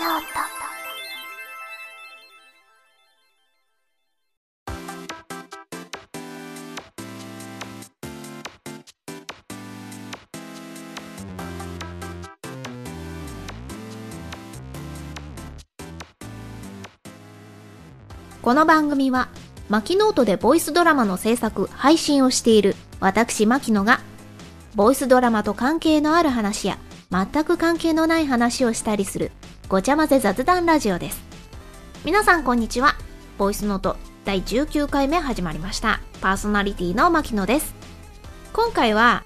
ノーこの番組は、マキノートでボイスドラマの制作、配信をしている私、マキノが、ボイスドラマと関係のある話や、全く関係のない話をしたりする、ごちゃ混ぜ雑談ラジオです。皆さんこんにちは。ボイスノート第19回目始まりました。パーソナリティのマキノです。今回は、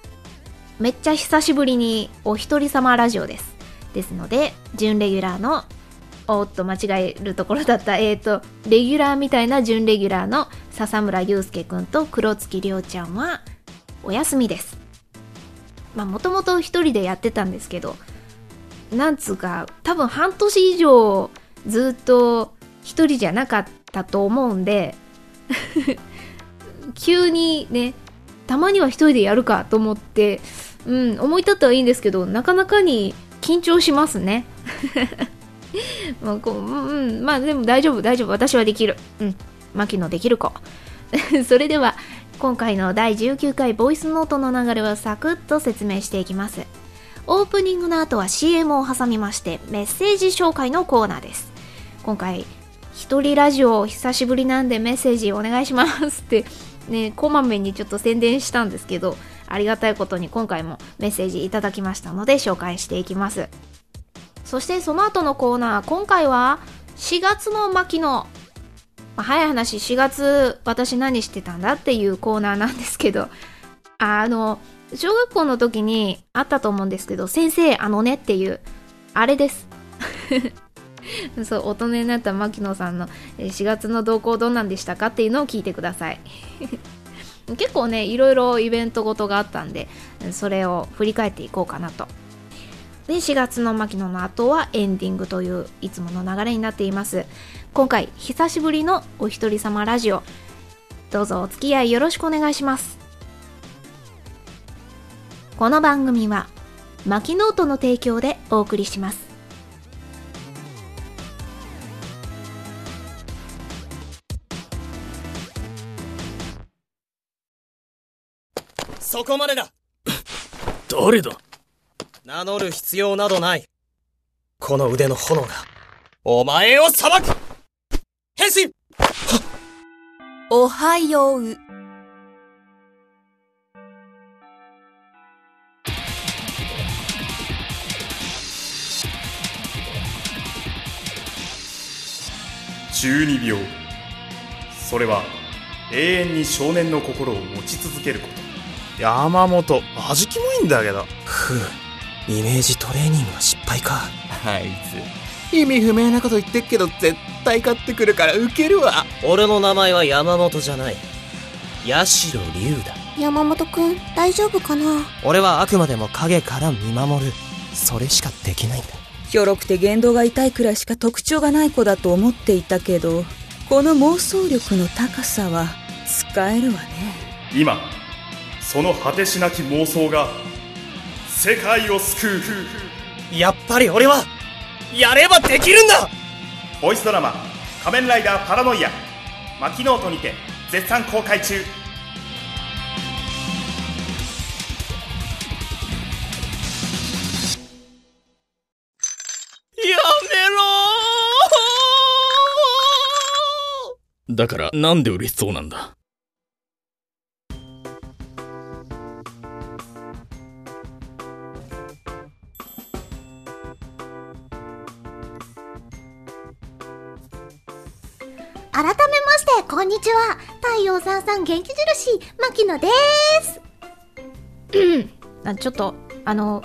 めっちゃ久しぶりにお一人様ラジオです。ですので、準レギュラーのおっと間違えるところだったえっ、ー、とレギュラーみたいな準レギュラーの笹村祐介くんと黒月亮ちゃんはお休みですまあもともと一人でやってたんですけどなんつうか多分半年以上ずっと一人じゃなかったと思うんで 急にねたまには一人でやるかと思ってうん思い立ったはいいんですけどなかなかに緊張しますね まあこううん、まあでも大丈夫、大丈夫、私はできる。うん、牧野できる子。それでは、今回の第19回ボイスノートの流れをサクッと説明していきます。オープニングの後は CM を挟みまして、メッセージ紹介のコーナーです。今回、一人ラジオ久しぶりなんでメッセージお願いしますって、ね、こまめにちょっと宣伝したんですけど、ありがたいことに今回もメッセージいただきましたので紹介していきます。そしてその後のコーナー、今回は4月の牧野。まあ、早い話、4月私何してたんだっていうコーナーなんですけど、あの、小学校の時にあったと思うんですけど、先生、あのねっていう、あれです。そう、大人になった牧野さんの4月の動向どうなんでしたかっていうのを聞いてください。結構ね、いろいろイベントごとがあったんで、それを振り返っていこうかなとで4月の牧野の後はエンディングといういつもの流れになっています今回久しぶりのお一人様ラジオどうぞお付き合いよろしくお願いしますこの番組はマキノートの提供でお送りします。そこまでだ。誰だ？名乗る必要などない。この腕の炎が、お前を裁く。変身。おはよう。12秒。それは永遠に少年の心を持ち続けること。山本マジキモいんだけど。ふう。イメージトレーニングは失敗か。あいつ。意味不明なこと言ってっけど絶対勝ってくるからウケるわ。俺の名前は山本じゃない。八代龍だ。山本くん大丈夫かな？俺はあくまでも影から見守る。それしかできないんだひょろくて言動が痛いくらいしか特徴がない子だと思っていたけどこの妄想力の高さは使えるわね。今その果てしなき妄想が世界を救う。やっぱり俺はやればできるんだ！ボイスドラマ「仮面ライダーパラノイア」マキノートにて絶賛公開中だからなんで嬉しそうなんだ？改めまして、こんにちは。太陽さんさん元気印、牧野でーす。うん。ちょっと、あの、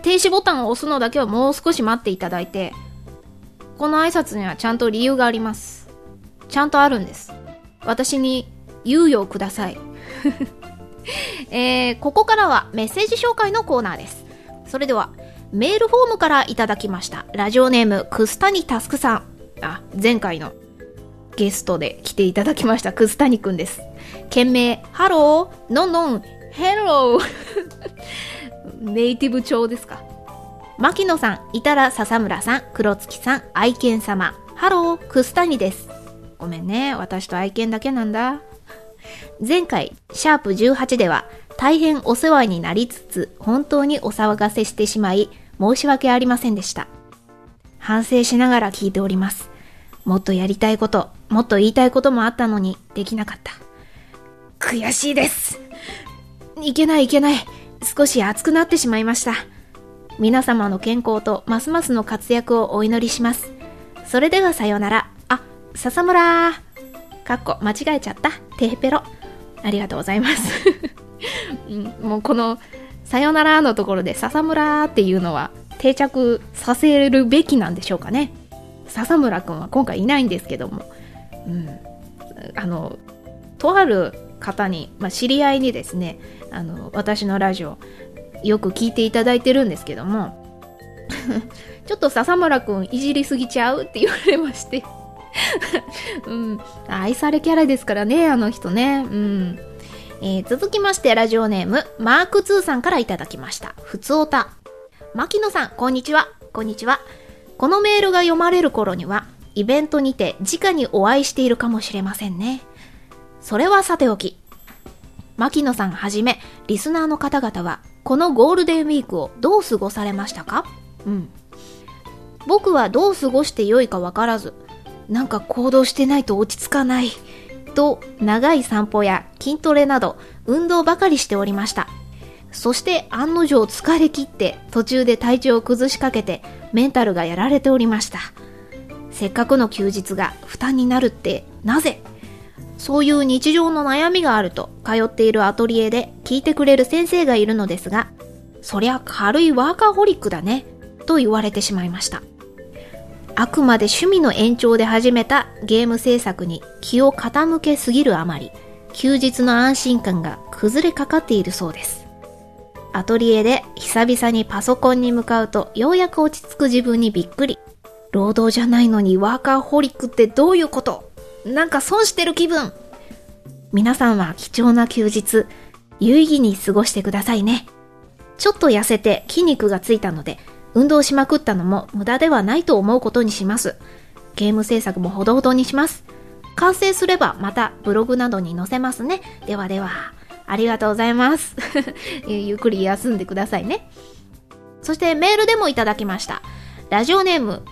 停止ボタンを押すのだけはもう少し待っていただいて、この挨拶にはちゃんと理由があります。ちゃんとあるんです。私に猶予をください。えー、ここからはメッセージ紹介のコーナーです。それでは、メールフォームからいただきました。ラジオネーム、くすたにたすくさん。あ、前回のゲストで来ていただきました、くずたにくんです。件名、ハロー、ノンノン、 Hello。ネイティブ調ですか牧野さん、いたら笹村さん、黒月さん、愛犬様。ハロー、クスタニです。ごめんね、私と愛犬だけなんだ。前回、シャープ18では、大変お世話になりつつ、本当にお騒がせしてしまい、申し訳ありませんでした。反省しながら聞いております。もっとやりたいこと、もっと言いたいこともあったのに、できなかった。悔しいです。いけないいけない。少し熱くなってしまいました。皆様の健康とますますの活躍をお祈りします。それではさようなら。笹村かっこ間違えちゃった。テーペロ。ありがとうございます。もうこの、さよならのところで笹村っていうのは定着させるべきなんでしょうかね。笹村くんは今回いないんですけども。うん。あの、とある方に、まあ、知り合いにですね、あの、私のラジオ、よく聞いていただいてるんですけども、ちょっと笹村くんいじりすぎちゃうって言われまして。うん。愛されキャラですからね、あの人ね。うん。えー続きまして、ラジオネーム、マーク2さんからいただきました。ふつおた。牧野さん、こんにちは。こんにちは。このメールが読まれる頃には、イベントにて直にお会いしているかもしれませんね。それはさておき、牧野さんはじめ、リスナーの方々は、このゴールデンウィークをどう過ごされましたか？うん。僕はどう過ごしてよいかわからず、なんか行動してないと落ち着かない、と、長い散歩や筋トレなど、運動ばかりしておりました。そして案の定疲れ切って途中で体調を崩しかけてメンタルがやられておりました。せっかくの休日が負担になるってなぜ？そういう日常の悩みがあると通っているアトリエで聞いてくれる先生がいるのですが、そりゃ軽いワーカーホリックだね、と言われてしまいました。あくまで趣味の延長で始めたゲーム制作に気を傾けすぎるあまり、休日の安心感が崩れかかっているそうです。アトリエで久々にパソコンに向かうとようやく落ち着く自分にびっくり。労働じゃないのにワーカーホリックってどういうこと？なんか損してる気分皆さんは貴重な休日、有意義に過ごしてくださいね。ちょっと痩せて筋肉がついたので、運動しまくったのも無駄ではないと思うことにします。ゲーム制作もほどほどにします。完成すればまたブログなどに載せますね。ではでは、ありがとうございます。ゆっくり休んでくださいね。そしてメールでもいただきました。ラジオネーム、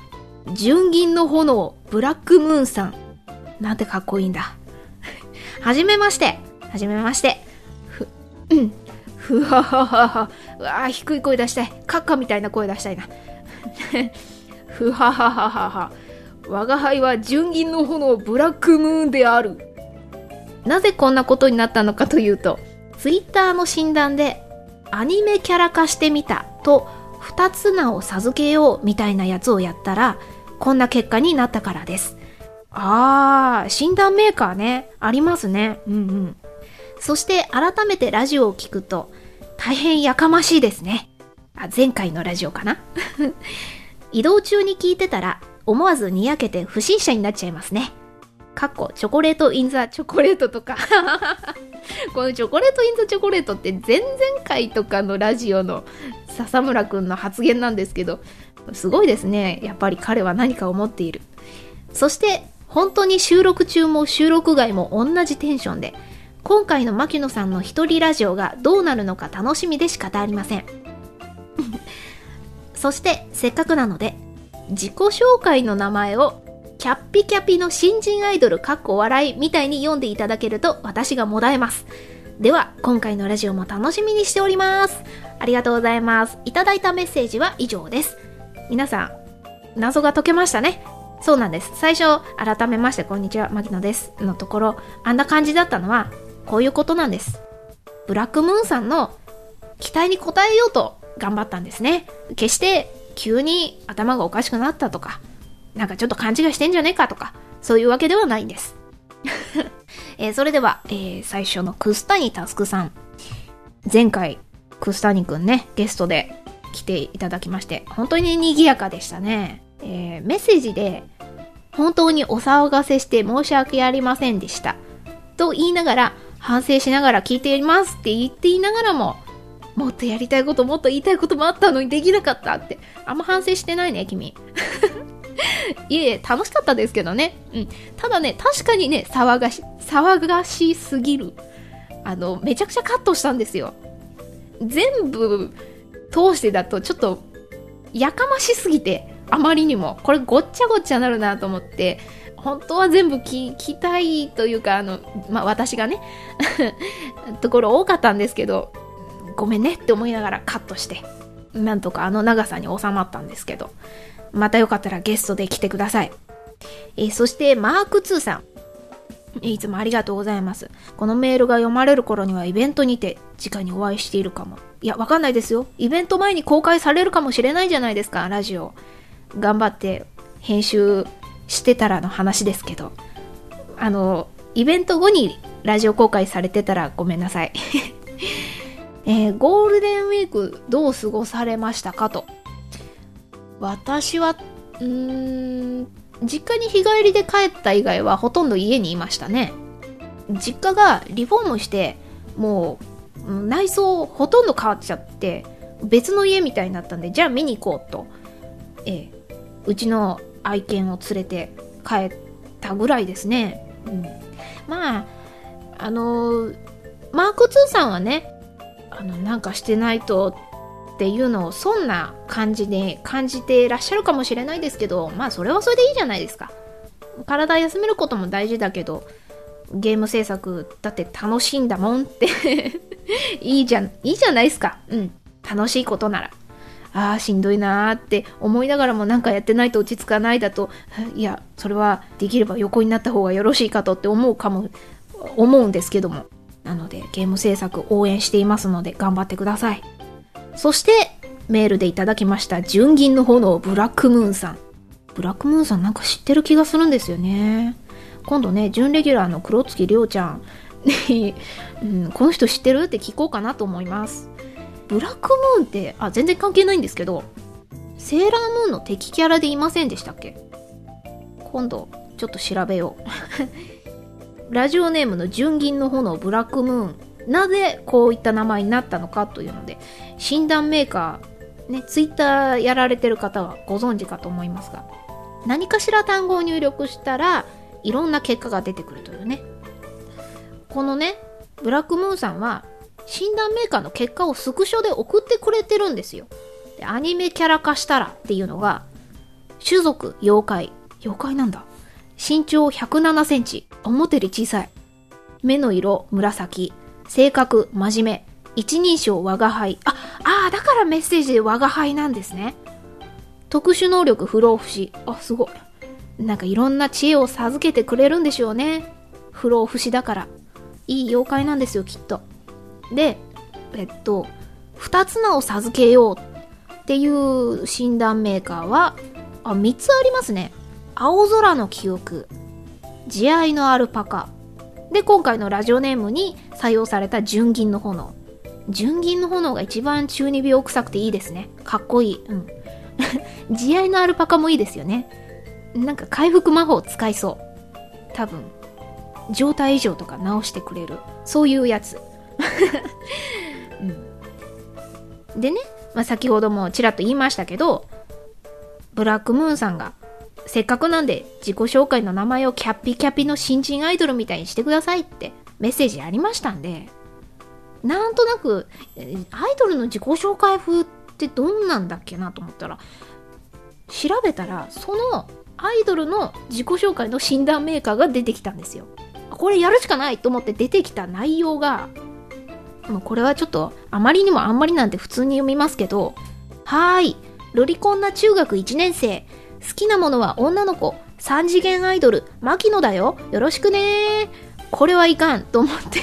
純銀の炎、ブラックムーンさん。なんてかっこいいんだ。はじめまして。はじめまして。ふ、うん。ふわははは。うわー低い声出したい。カッカみたいな声出したいな。ふははははは。我が輩は純銀の炎ブラックムーンである。なぜこんなことになったのかというと、ツイッターの診断で、アニメキャラ化してみたと、二つ名を授けようみたいなやつをやったら、こんな結果になったからです。あー、診断メーカーね、ありますね。うんうん。そして改めてラジオを聞くと、大変やかましいですね。あ、前回のラジオかな？移動中に聞いてたら、思わずにやけて不審者になっちゃいますね。かっこ、チョコレートインザチョコレートとか。このチョコレートインザチョコレートって前々回とかのラジオの笹村くんの発言なんですけど、すごいですね。やっぱり彼は何かを持っている。そして、本当に収録中も収録外も同じテンションで、今回の牧野さんの一人ラジオがどうなるのか楽しみで仕方ありません。そして、せっかくなので、自己紹介の名前を、キャッピキャピの新人アイドルかっこ笑いみたいに読んでいただけると私がもだえます。では、今回のラジオも楽しみにしております。ありがとうございます。いただいたメッセージは以上です。皆さん、謎が解けましたね。そうなんです。最初、改めまして、こんにちは、牧野です。のところ、あんな感じだったのは、こういうことなんです。ブラックムーンさんの期待に応えようと頑張ったんですね。決して、急に頭がおかしくなったとか、なんかちょっと勘違いしてんじゃねえかとか、そういうわけではないんです。えーそれでは、えー最初のクスタニタスクさん。前回、クスタニくんね、ゲストで来ていただきまして、本当に賑やかでしたね。えーメッセージで、本当にお騒がせして申し訳ありませんでした。と言いながら、反省しながら聞いていますって言っていながらも、もっとやりたいこともっと言いたいこともあったのにできなかったってあんま反省してないね君。いえ楽しかったですけどね、うん、ただね確かにね騒がし騒がしすぎる。あのめちゃくちゃカットしたんですよ。全部通してだとちょっとやかましすぎてあまりにも。これごっちゃごっちゃなるなと思って本当は全部聞きたいというかあの、まあ、私がね ところ多かったんですけどごめんねって思いながらカットしてなんとかあの長さに収まったんですけどまたよかったらゲストで来てくださいえーそしてマーク2さんいつもありがとうございます。このメールが読まれる頃にはイベントにて直にお会いしているかも。いや、わかんないですよ。イベント前に公開されるかもしれないじゃないですか、ラジオ。頑張って編集してたらの話ですけど。あの、イベント後にラジオ公開されてたらごめんなさい。えーゴールデンウィークどう過ごされましたかと。私は、うーん、実家に日帰りで帰った以外はほとんど家にいましたね実家がリフォームしてもう内装ほとんど変わっちゃって別の家みたいになったんでじゃあ見に行こうと、ええうちの愛犬を連れて帰ったぐらいですね、うん、まああのマーク2さんはねあのなんかしてないとっていうのをそんな感じで感じてらっしゃるかもしれないですけどまあそれはそれでいいじゃないですか。体休めることも大事だけどゲーム制作だって楽しいんだもんって いいじゃんいいじゃないですか。うん。楽しいことならああしんどいなーって思いながらもなんかやってないと落ち着かないだといやそれはできれば横になった方がよろしいかとって思うかも思うんですけども。なのでゲーム制作応援していますので頑張ってください。そしてメールでいただきました純銀の炎ブラックムーンさん。ブラックムーンさんなんか知ってる気がするんですよね。今度ね準レギュラーの黒月亮ちゃんに、うん、この人知ってる？って聞こうかなと思います。ブラックムーンってあ全然関係ないんですけどセーラームーンの敵キャラでいませんでしたっけ？今度ちょっと調べよう。ラジオネームの純銀の炎ブラックムーン。なぜこういった名前になったのかというので診断メーカーねツイッターやられてる方はご存知かと思いますが何かしら単語を入力したらいろんな結果が出てくるというね。このねブラックムーンさんは診断メーカーの結果をスクショで送ってくれてるんですよ。でアニメキャラ化したらっていうのが種族妖怪。妖怪なんだ。身長107センチ。表より小さい。目の色紫。性格真面目。一人称我が輩。ああーだからメッセージで我が輩なんですね。特殊能力不老不死。あすごい。なんかいろんな知恵を授けてくれるんでしょうね。不老不死だから。いい妖怪なんですよきっとでえっと二つ名を授けようっていう診断メーカーはあ3つありますね。青空の記憶慈愛のアルパカ。で今回のラジオネームに採用された純銀の炎。純銀の炎が一番中二病臭くていいですね。かっこいい。うん。慈愛のアルパカもいいですよね。なんか回復魔法使いそう。多分。状態異常とか直してくれる。そういうやつ、でね、まあ、先ほどもちらっと言いましたけどブラックムーンさんがせっかくなんで自己紹介の名前をキャッピキャピの新人アイドルみたいにしてくださいってメッセージありましたんでなんとなくアイドルの自己紹介風ってどんなんだっけなと思ったら調べたらそのアイドルの自己紹介の診断メーカーが出てきたんですよ。これやるしかないと思って出てきた内容がもうこれはちょっとあまりにもあんまりなんて普通に読みますけどはーい。ロリコンな中学1年生。好きなものは女の子。3次元アイドル。牧野だよ。よろしくね。これはいかんと思って。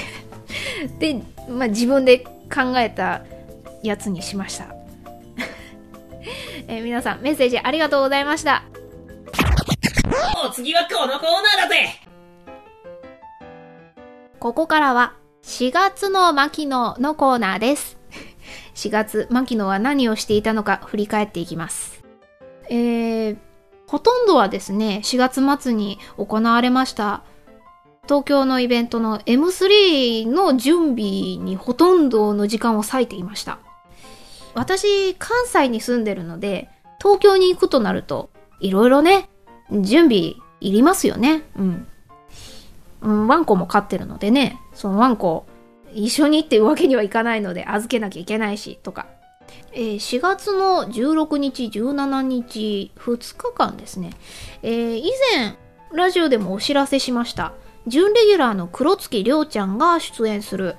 で、まあ、自分で考えたやつにしました、えー皆さんメッセージありがとうございました。お次はこのコーナーだぜ。ここからは4月の牧野のコーナーです。4月、牧野は何をしていたのか振り返っていきます。えー、ほとんどはですね、4月末に行われました東京のイベントの M3 の準備にほとんどの時間を割いていました。私、関西に住んでるので、東京に行くとなると、いろいろね、準備いりますよね。うん。うん、ワンコも飼ってるのでね、そのワンコ、一緒にっていうわけにはいかないので預けなきゃいけないし、とか。えー4月の16日、17日、2日間ですね。えー以前、ラジオでもお知らせしました。準レギュラーの黒月亮ちゃんが出演する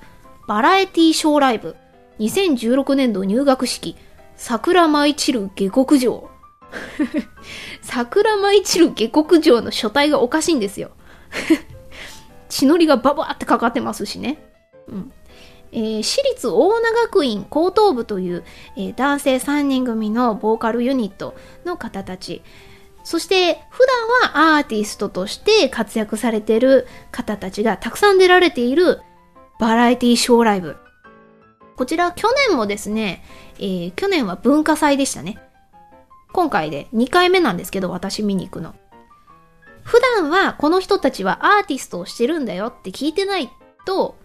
バラエティショーライブ2016年度入学式桜舞い散る下克上 桜舞い散る下克上の書体がおかしいんですよ血のりがババーってかかってますしね。うん。えー私立大名学院高等部という、えー男性3人組のボーカルユニットの方たち。そして、普段はアーティストとして活躍されてる方たちがたくさん出られているバラエティショーライブ。こちら去年もですね、えー去年は文化祭でしたね。今回で2回目なんですけど、私見に行くの。普段はこの人たちはアーティストをしてるんだよって聞いてないと、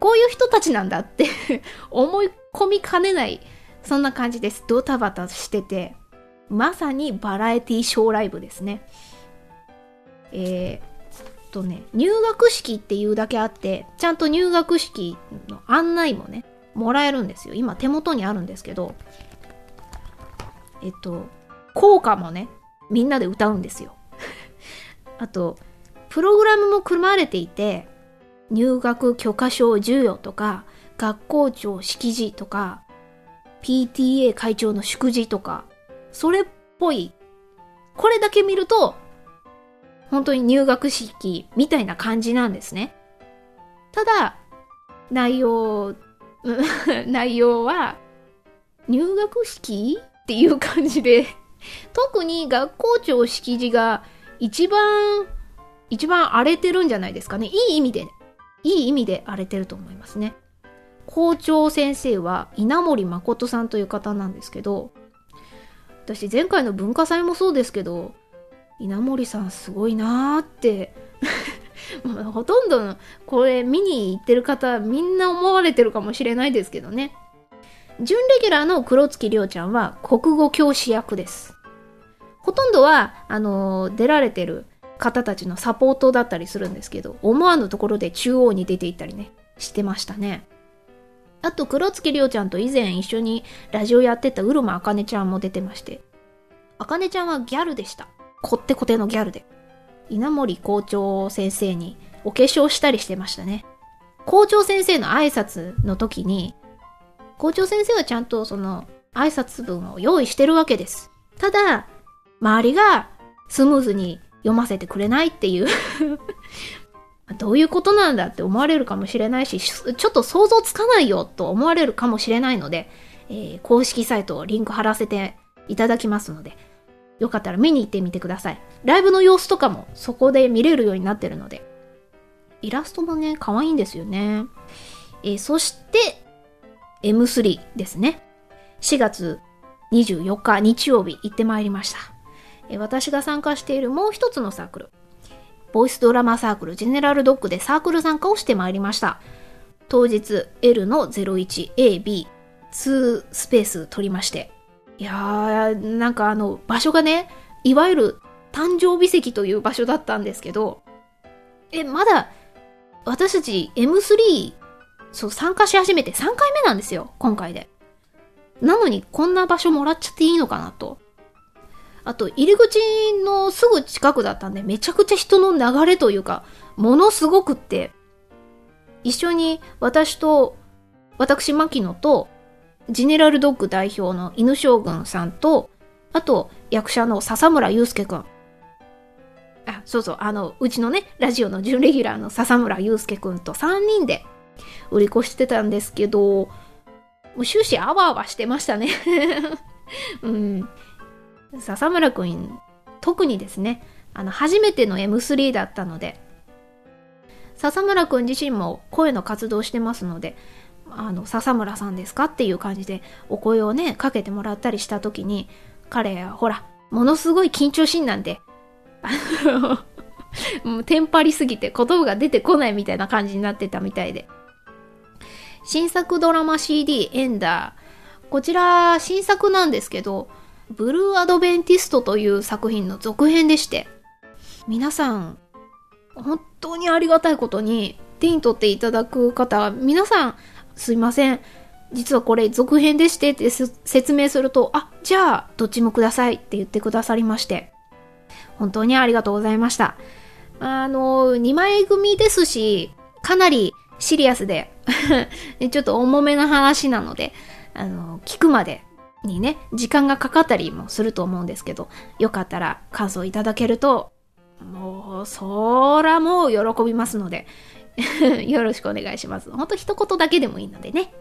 こういう人たちなんだって 思い込みかねない、そんな感じです。ドタバタしてて、まさにバラエティショーライブですね。えー、とね、入学式っていうだけあって、ちゃんと入学式の案内もね、もらえるんですよ。今手元にあるんですけど、えっと、校歌もね、みんなで歌うんですよ。あと、プログラムも組まれていて、入学許可証授与とか、学校長式辞とか、PTA 会長の祝辞とか、それっぽい。これだけ見ると、本当に入学式みたいな感じなんですね。ただ、内容、内容は、入学式っていう感じで、特に学校長式辞が一番、一番荒れてるんじゃないですかね。いい意味で、いい意味で荒れてると思いますね。校長先生は稲森誠さんという方なんですけど、私前回の文化祭もそうですけど、稲森さんすごいなーって、まあほとんどのこれ見に行ってる方みんな思われてるかもしれないですけどね。準レギュラーの黒月亮ちゃんは国語教師役です。ほとんどは、あの出られてる方たちのサポートだったりするんですけど、思わぬところで中央に出ていったりね、してましたね。あと、黒月亮ちゃんと以前一緒にラジオやってたうるまあかねちゃんも出てまして、あかねちゃんはギャルでした。こってこてのギャルで。稲森校長先生にお化粧したりしてましたね。校長先生の挨拶の時に、校長先生はちゃんとその挨拶文を用意してるわけです。ただ、周りがスムーズに読ませてくれないっていう どういうことなんだって思われるかもしれないし、ちょっと想像つかないよと思われるかもしれないので、えー公式サイトをリンク貼らせていただきますので、よかったら見に行ってみてください。ライブの様子とかもそこで見れるようになってるので、イラストもね、可愛いんですよね。えーそして、M3 ですね。4月24日日曜日行ってまいりました。私が参加しているもう一つのサークル、ボイスドラマサークルジェネラルドッグでサークル参加をしてまいりました。当日 L の 01AB2 スペース取りまして。いやー、なんかあの場所がね、いわゆる誕生日席という場所だったんですけど、え、まだ私たち M3 そう参加し始めて3回目なんですよ、今回で。なのにこんな場所もらっちゃっていいのかなと。あと、入り口のすぐ近くだったんで、めちゃくちゃ人の流れというか、ものすごくって、一緒に私と、私、牧野と、ジェネラルドッグ代表の犬将軍さんと、あと、役者の笹村祐介くん。あ、そうそう、あの、うちのね、ラジオの準レギュラーの笹村祐介くんと3人で売り越してたんですけど、もう終始あわあわしてましたね。うん。笹村くん、特にですね、あの、初めての M3 だったので、笹村くん自身も声の活動してますので、あの、笹村さんですかっていう感じでお声をね、かけてもらったりした時に、彼は、ほら、ものすごい緊張しんなんで、もうテンパりすぎて言葉が出てこないみたいな感じになってたみたいで。新作ドラマ CD エンダー。こちら新作なんですけど、ブルーアドベンティストという作品の続編でして、皆さん、本当にありがたいことに手に取っていただく方、皆さん、すいません。実はこれ続編でしてって説明すると、あ、じゃあ、どっちもくださいって言ってくださりまして、本当にありがとうございました。あの、2枚組ですし、かなりシリアスで ちょっと重めな話なので、あの、聞くまでにね、時間がかかったりもすると思うんですけど、よかったら感想いただけると、もう、そらもう喜びますので よろしくお願いします。ほんと一言だけでもいいのでね。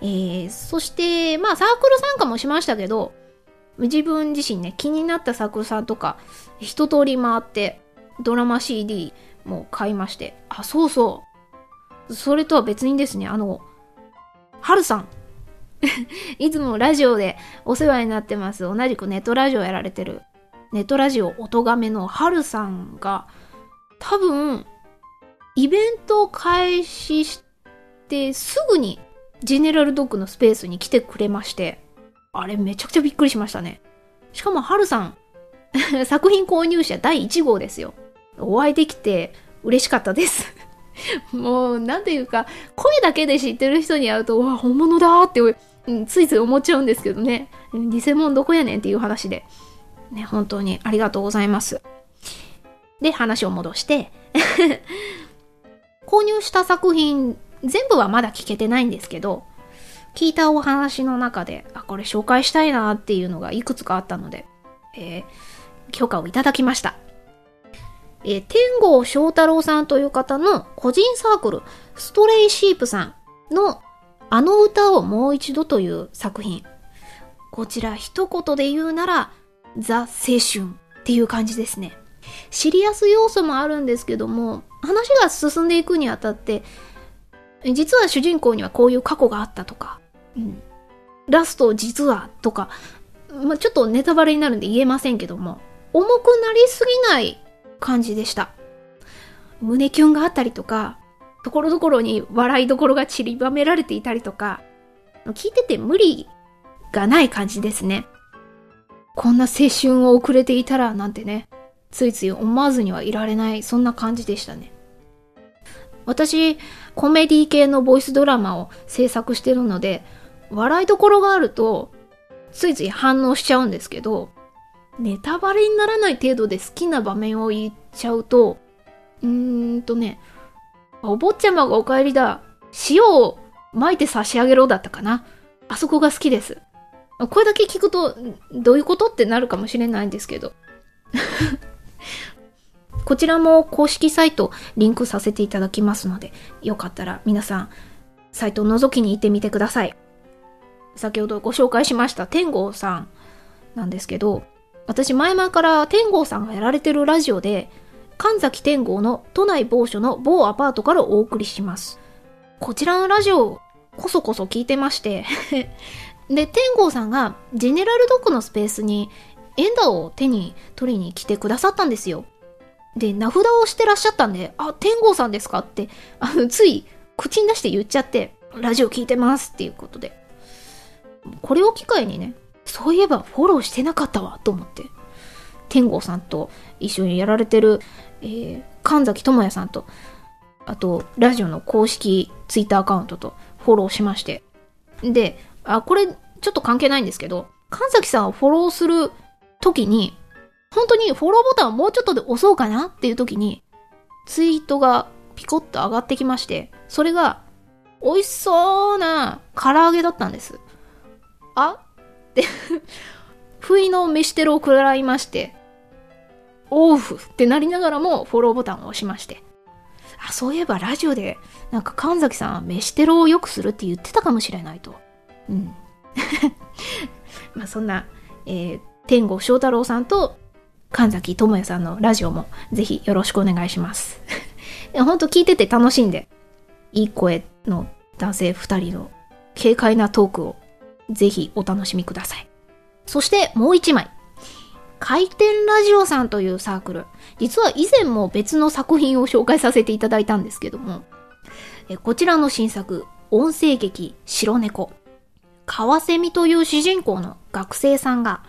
えー、そして、まあサークル参加もしましたけど、自分自身ね、気になったサークルさんとか、一通り回って、ドラマ CD も買いまして、あ、そうそう。それとは別にですね、あの、はるさん。いつもラジオでお世話になってます。同じくネットラジオやられてる、ネットラジオ音亀のはるさんが、多分、イベントを開始してすぐにジェネラルドッグのスペースに来てくれまして、あれめちゃくちゃびっくりしましたね。しかもはるさん、作品購入者第1号ですよ。お会いできて嬉しかったです もう、なんていうか、声だけで知ってる人に会うと、わ、本物だって、うん、ついつい思っちゃうんですけどね。偽物どこやねんっていう話で。ね、本当にありがとうございます。で、話を戻して 購入した作品、全部はまだ聞けてないんですけど、聞いたお話の中で、あ、これ紹介したいなっていうのがいくつかあったので、えー、許可をいただきました。えー、天郷翔太郎さんという方の個人サークル、ストレイシープさんのあの歌をもう一度という作品。こちら一言で言うなら、ザ・青春っていう感じですね。シリアス要素もあるんですけども、話が進んでいくにあたって、実は主人公にはこういう過去があったとか、うん、ラスト実はとか、まあ、ちょっとネタバレになるんで言えませんけども、重くなりすぎない感じでした。胸キュンがあったりとか、ところどころに笑いどころが散りばめられていたりとか、聞いてて無理がない感じですね。こんな青春を遅れていたらなんてね、ついつい思わずにはいられない、そんな感じでしたね。私、コメディ系のボイスドラマを制作してるので、笑いどころがあると、ついつい反応しちゃうんですけど、ネタバレにならない程度で好きな場面を言っちゃうと、うーんとね、お坊ちゃまがお帰りだ。塩を撒いて差し上げろだったかな。あそこが好きです。これだけ聞くと、どういうことってなるかもしれないんですけど。こちらも公式サイトリンクさせていただきますので、よかったら皆さん、サイトを覗きに行ってみてください。先ほどご紹介しました天狗さんなんですけど、私前々から天狗さんがやられてるラジオで、神崎天狗の都内某所の某アパートからお送りします。こちらのラジオ、こそこそ聞いてまして で、天狗さんがジェネラルドッグのスペースにエンダーを手に取りに来てくださったんですよ。で、名札をしてらっしゃったんで、あ、天狗さんですかって、あの、つい口に出して言っちゃって、ラジオ聞いてますっていうことで。これを機会にね、そういえばフォローしてなかったわと思って、天狗さんと一緒にやられてる、えー、神崎智也さんと、あと、ラジオの公式ツイッターアカウントとフォローしまして。で、あ、これ、ちょっと関係ないんですけど、神崎さんをフォローする時に、本当にフォローボタンをもうちょっとで押そうかなっていう時に、ツイートがピコッと上がってきまして、それが、美味しそうな唐揚げだったんです。あ？って不意の飯テロを食らいまして、オーフってなりながらもフォローボタンを押しまして。あ、そういえばラジオで、なんか神崎さんは飯テロをよくするって言ってたかもしれないと。うん。まあそんな、えー、天狗翔太郎さんと神崎智也さんのラジオもぜひよろしくお願いします。ほんと聞いてて楽しんで、いい声の男性二人の軽快なトークをぜひお楽しみください。そしてもう一枚。回転ラジオさんというサークル。実は以前も別の作品を紹介させていただいたんですけども、えこちらの新作、音声劇白猫。カワセミという主人公の学生さんが、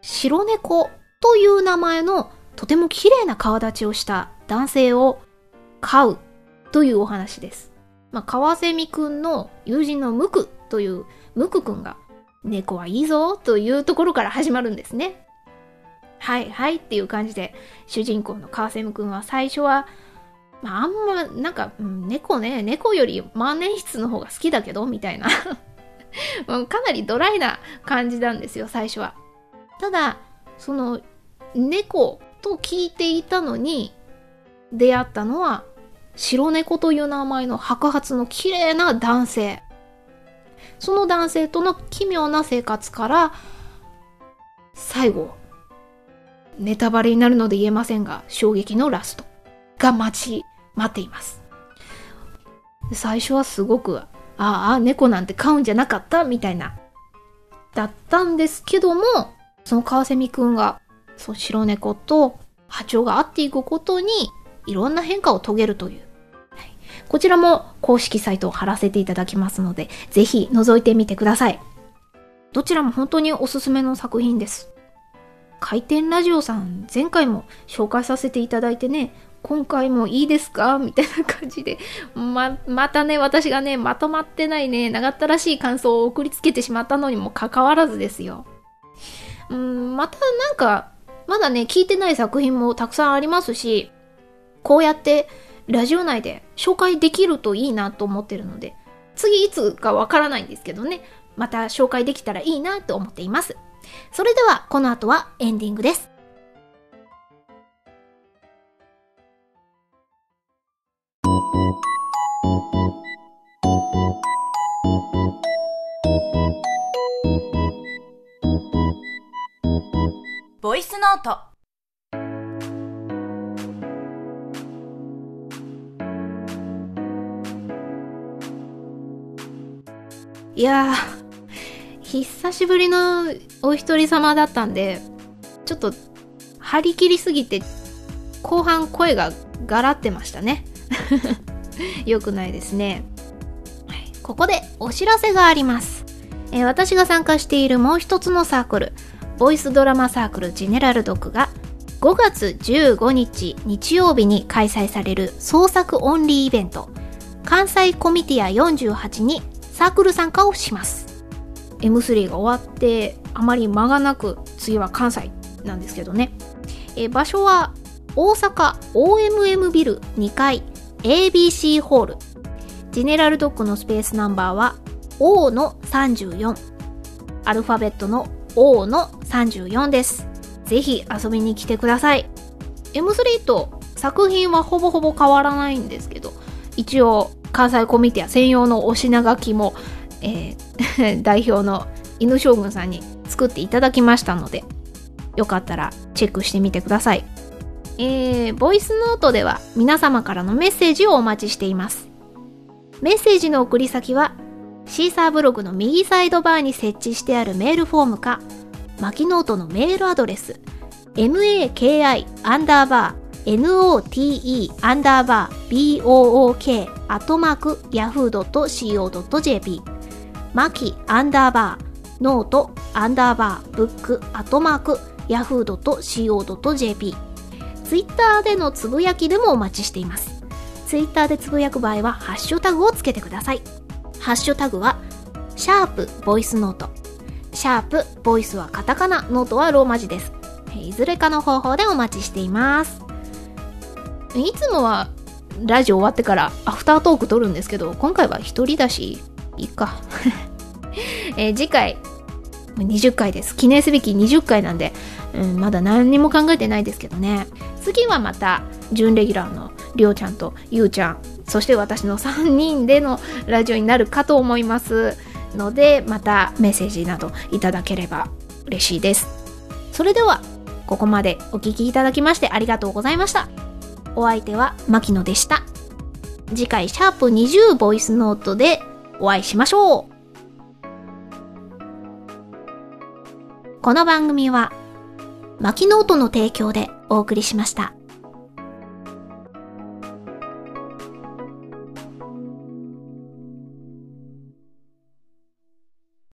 白猫という名前のとても綺麗な顔立ちをした男性を飼うというお話です。まあ、カワセミくんの友人のムクというムクくんが猫はいいぞというところから始まるんですね。はいはいっていう感じで主人公のカワセミくんは最初はまあ、あんま、なんか、うん猫ね、猫より万年筆の方が好きだけど、みたいな。うんかなりドライな感じなんですよ、最初は。ただ、その、猫と聞いていたのに、出会ったのは、白猫という名前の白髪の綺麗な男性。その男性との奇妙な生活から、最後、ネタバレになるので言えませんが、衝撃のラストが待ち、待っています。最初はすごく、ああ、猫なんて飼うんじゃなかったみたいな、だったんですけども、その川蝉くんが、そう、白猫と波長が合っていくことに、いろんな変化を遂げるという。こちらも公式サイトを貼らせていただきますので、ぜひ覗いてみてください。どちらも本当におすすめの作品です。回転ラジオさん、前回も紹介させていただいてね、今回もいいですか？みたいな感じで、ま、またね、私がね、まとまってないね、長ったらしい感想を送りつけてしまったのにもかかわらずですよ。うん、またなんか、まだね、聞いてない作品もたくさんありますし、こうやってラジオ内で紹介できるといいなと思ってるので、次いつかわからないんですけどね、また紹介できたらいいなと思っています。それでは、この後はエンディングです。ボイスノートいやー、久しぶりのお一人様だったんで、ちょっと張り切りすぎて、後半声がガラってましたね。よくないですね。ここでお知らせがあります。えー私が参加しているもう一つのサークル、ボイスドラマサークルジェネラルドッグが5月15日日曜日に開催される創作オンリーイベント、関西コミティア48にサークル参加をします。M3 が終わって、あまり間がなく、次は関西なんですけどね。え場所は大阪 OMM ビル2階 ABC ホール。ジェネラルドッグのスペースナンバーは O の34。アルファベットの O の34です。ぜひ遊びに来てください。M3 と作品はほぼほぼ変わらないんですけど、一応関西コミティア専用のお品書きも、えー 代表の犬将軍さんに作っていただきましたので、よかったらチェックしてみてください。えー、ボイスノートでは皆様からのメッセージをお待ちしています。メッセージの送り先は、シーサーブログの右サイドバーに設置してあるメールフォームか、マキノートのメールアドレス、maki アンダーバー note アンダーバー book アットマーク yahoo.co.jp マキアンダーバーノートアンダーバーブックアットマーク yahoo.co.jp ツイッターでのつぶやきでもお待ちしています。ツイッターでつぶやく場合はハッシュタグをつけてください。ハッシュタグは、シャープボイスノート。シャープボイスはカタカナ、ノートはローマ字です。いずれかの方法でお待ちしています。いつもはラジオ終わってからアフタートーク撮るんですけど、今回は一人だし、いいか。えー次回、20回です。記念すべき20回なんで、うん、まだ何にも考えてないですけどね。次はまた、準レギュラーのりょうちゃんとゆうちゃん、そして私の3人でのラジオになるかと思いますので、またメッセージなどいただければ嬉しいです。それでは、ここまでお聞きいただきましてありがとうございました。お相手は牧野でした。次回、シャープ20ボイスノートでお会いしましょう。この番組は、牧ノートの提供でお送りしました。